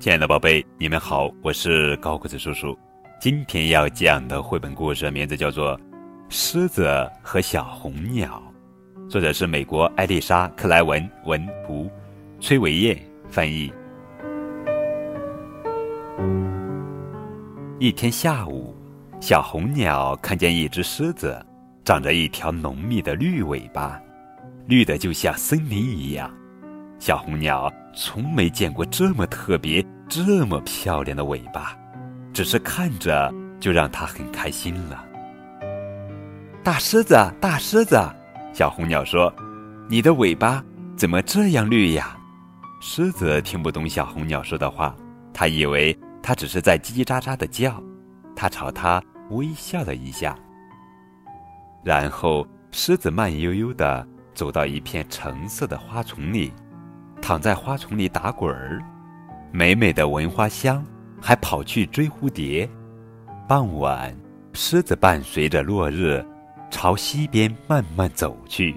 亲爱的宝贝，你们好，我是高个子叔叔。今天要讲的绘本故事名字叫做《狮子和小红鸟》，作者是美国艾丽莎·克莱文文图，崔维燕翻译。一天下午，小红鸟看见一只狮子，长着一条浓密的绿尾巴，绿的就像森林一样。小红鸟从没见过这么特别、这么漂亮的尾巴，只是看着就让它很开心了。大狮子，大狮子，小红鸟说：“你的尾巴怎么这样绿呀？”狮子听不懂小红鸟说的话，它以为它只是在叽叽喳喳的叫。它朝它微笑了一下，然后狮子慢悠悠地走到一片橙色的花丛里。躺在花丛里打滚儿，美美的闻花香，还跑去追蝴蝶。傍晚，狮子伴随着落日，朝西边慢慢走去，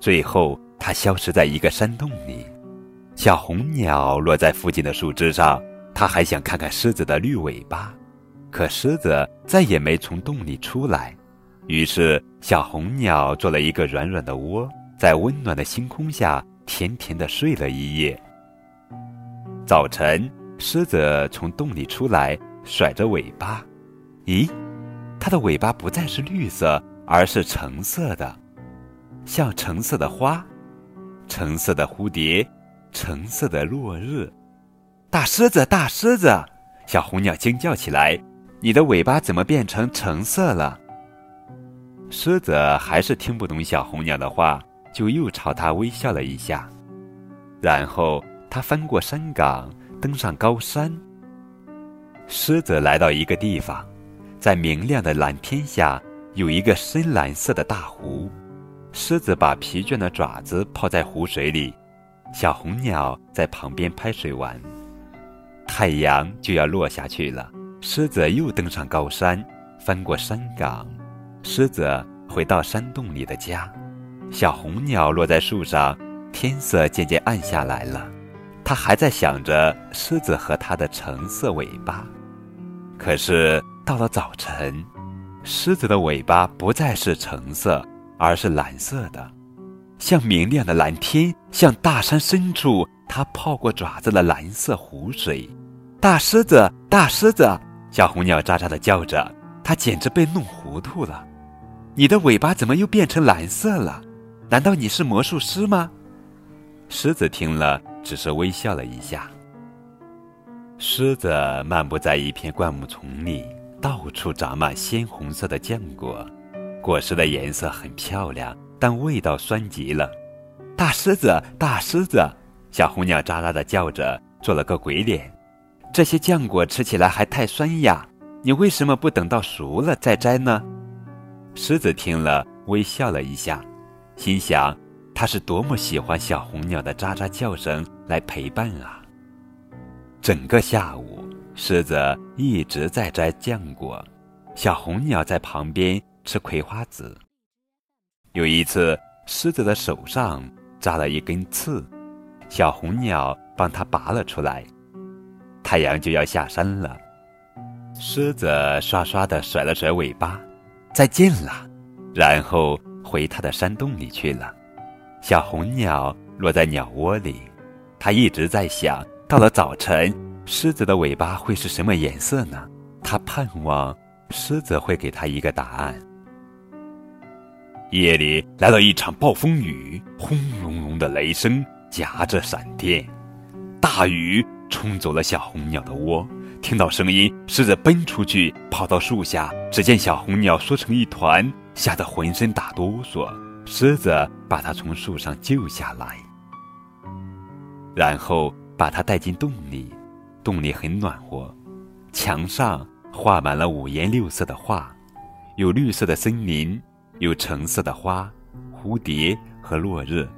最后它消失在一个山洞里。小红鸟落在附近的树枝上，它还想看看狮子的绿尾巴，可狮子再也没从洞里出来。于是，小红鸟做了一个软软的窝，在温暖的星空下。甜甜的睡了一夜。早晨，狮子从洞里出来，甩着尾巴。咦，它的尾巴不再是绿色，而是橙色的，像橙色的花，橙色的蝴蝶，橙色的落日。大狮子，大狮子！小红鸟惊叫起来：“你的尾巴怎么变成橙色了？”狮子还是听不懂小红鸟的话。就又朝他微笑了一下，然后他翻过山岗，登上高山。狮子来到一个地方，在明亮的蓝天下有一个深蓝色的大湖。狮子把疲倦的爪子泡在湖水里，小红鸟在旁边拍水玩。太阳就要落下去了，狮子又登上高山，翻过山岗。狮子回到山洞里的家。小红鸟落在树上，天色渐渐暗下来了。它还在想着狮子和它的橙色尾巴。可是到了早晨，狮子的尾巴不再是橙色，而是蓝色的，像明亮的蓝天，像大山深处它泡过爪子的蓝色湖水。大狮子，大狮子，小红鸟喳喳地叫着，它简直被弄糊涂了。你的尾巴怎么又变成蓝色了？难道你是魔术师吗？狮子听了，只是微笑了一下。狮子漫步在一片灌木丛里，到处长满鲜红色的浆果，果实的颜色很漂亮，但味道酸极了。大狮子，大狮子，小红鸟喳喳的叫着，做了个鬼脸。这些浆果吃起来还太酸呀，你为什么不等到熟了再摘呢？狮子听了，微笑了一下。心想，他是多么喜欢小红鸟的喳喳叫声来陪伴啊！整个下午，狮子一直在摘浆果，小红鸟在旁边吃葵花籽。有一次，狮子的手上扎了一根刺，小红鸟帮它拔了出来。太阳就要下山了，狮子刷刷的甩了甩尾巴，再见了，然后。回它的山洞里去了。小红鸟落在鸟窝里，它一直在想：到了早晨，狮子的尾巴会是什么颜色呢？它盼望狮子会给它一个答案。夜里来了一场暴风雨，轰隆隆的雷声夹着闪电，大雨冲走了小红鸟的窝。听到声音，狮子奔出去，跑到树下，只见小红鸟缩成一团。吓得浑身打哆嗦，狮子把它从树上救下来，然后把它带进洞里。洞里很暖和，墙上画满了五颜六色的画，有绿色的森林，有橙色的花、蝴蝶和落日，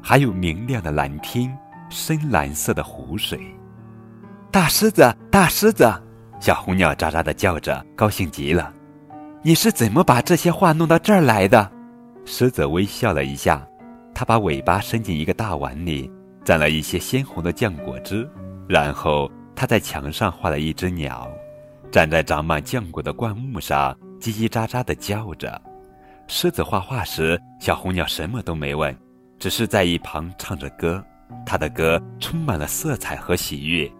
还有明亮的蓝天、深蓝色的湖水。大狮子，大狮子，小红鸟喳喳的叫着，高兴极了。你是怎么把这些画弄到这儿来的？狮子微笑了一下，它把尾巴伸进一个大碗里，蘸了一些鲜红的浆果汁，然后他在墙上画了一只鸟，站在长满浆果的灌木上，叽叽喳喳地叫着。狮子画画时，小红鸟什么都没问，只是在一旁唱着歌。他的歌充满了色彩和喜悦。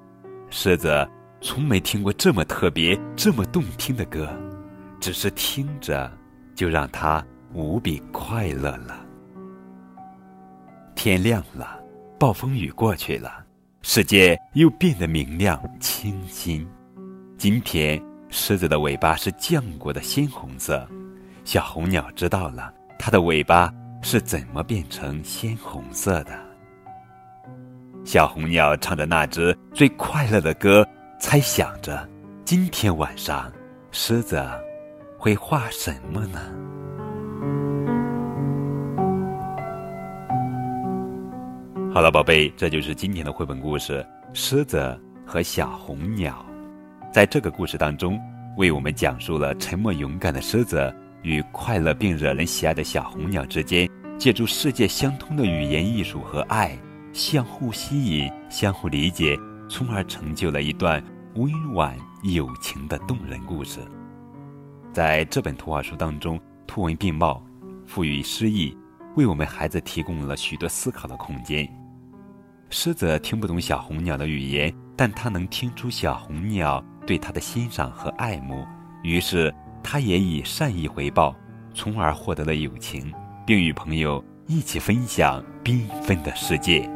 狮子从没听过这么特别、这么动听的歌，只是听着就让它无比快乐了。天亮了，暴风雨过去了，世界又变得明亮清新。今天，狮子的尾巴是浆果的鲜红色。小红鸟知道了，它的尾巴是怎么变成鲜红色的。小红鸟唱着那只最快乐的歌，猜想着今天晚上狮子会画什么呢？好了，宝贝，这就是今天的绘本故事《狮子和小红鸟》。在这个故事当中，为我们讲述了沉默勇敢的狮子。与快乐并惹人喜爱的小红鸟之间，借助世界相通的语言艺术和爱，相互吸引、相互理解，从而成就了一段温婉友情的动人故事。在这本图画书当中，图文并茂，赋予诗意，为我们孩子提供了许多思考的空间。狮子听不懂小红鸟的语言，但它能听出小红鸟对它的欣赏和爱慕，于是。他也以善意回报，从而获得了友情，并与朋友一起分享缤纷的世界。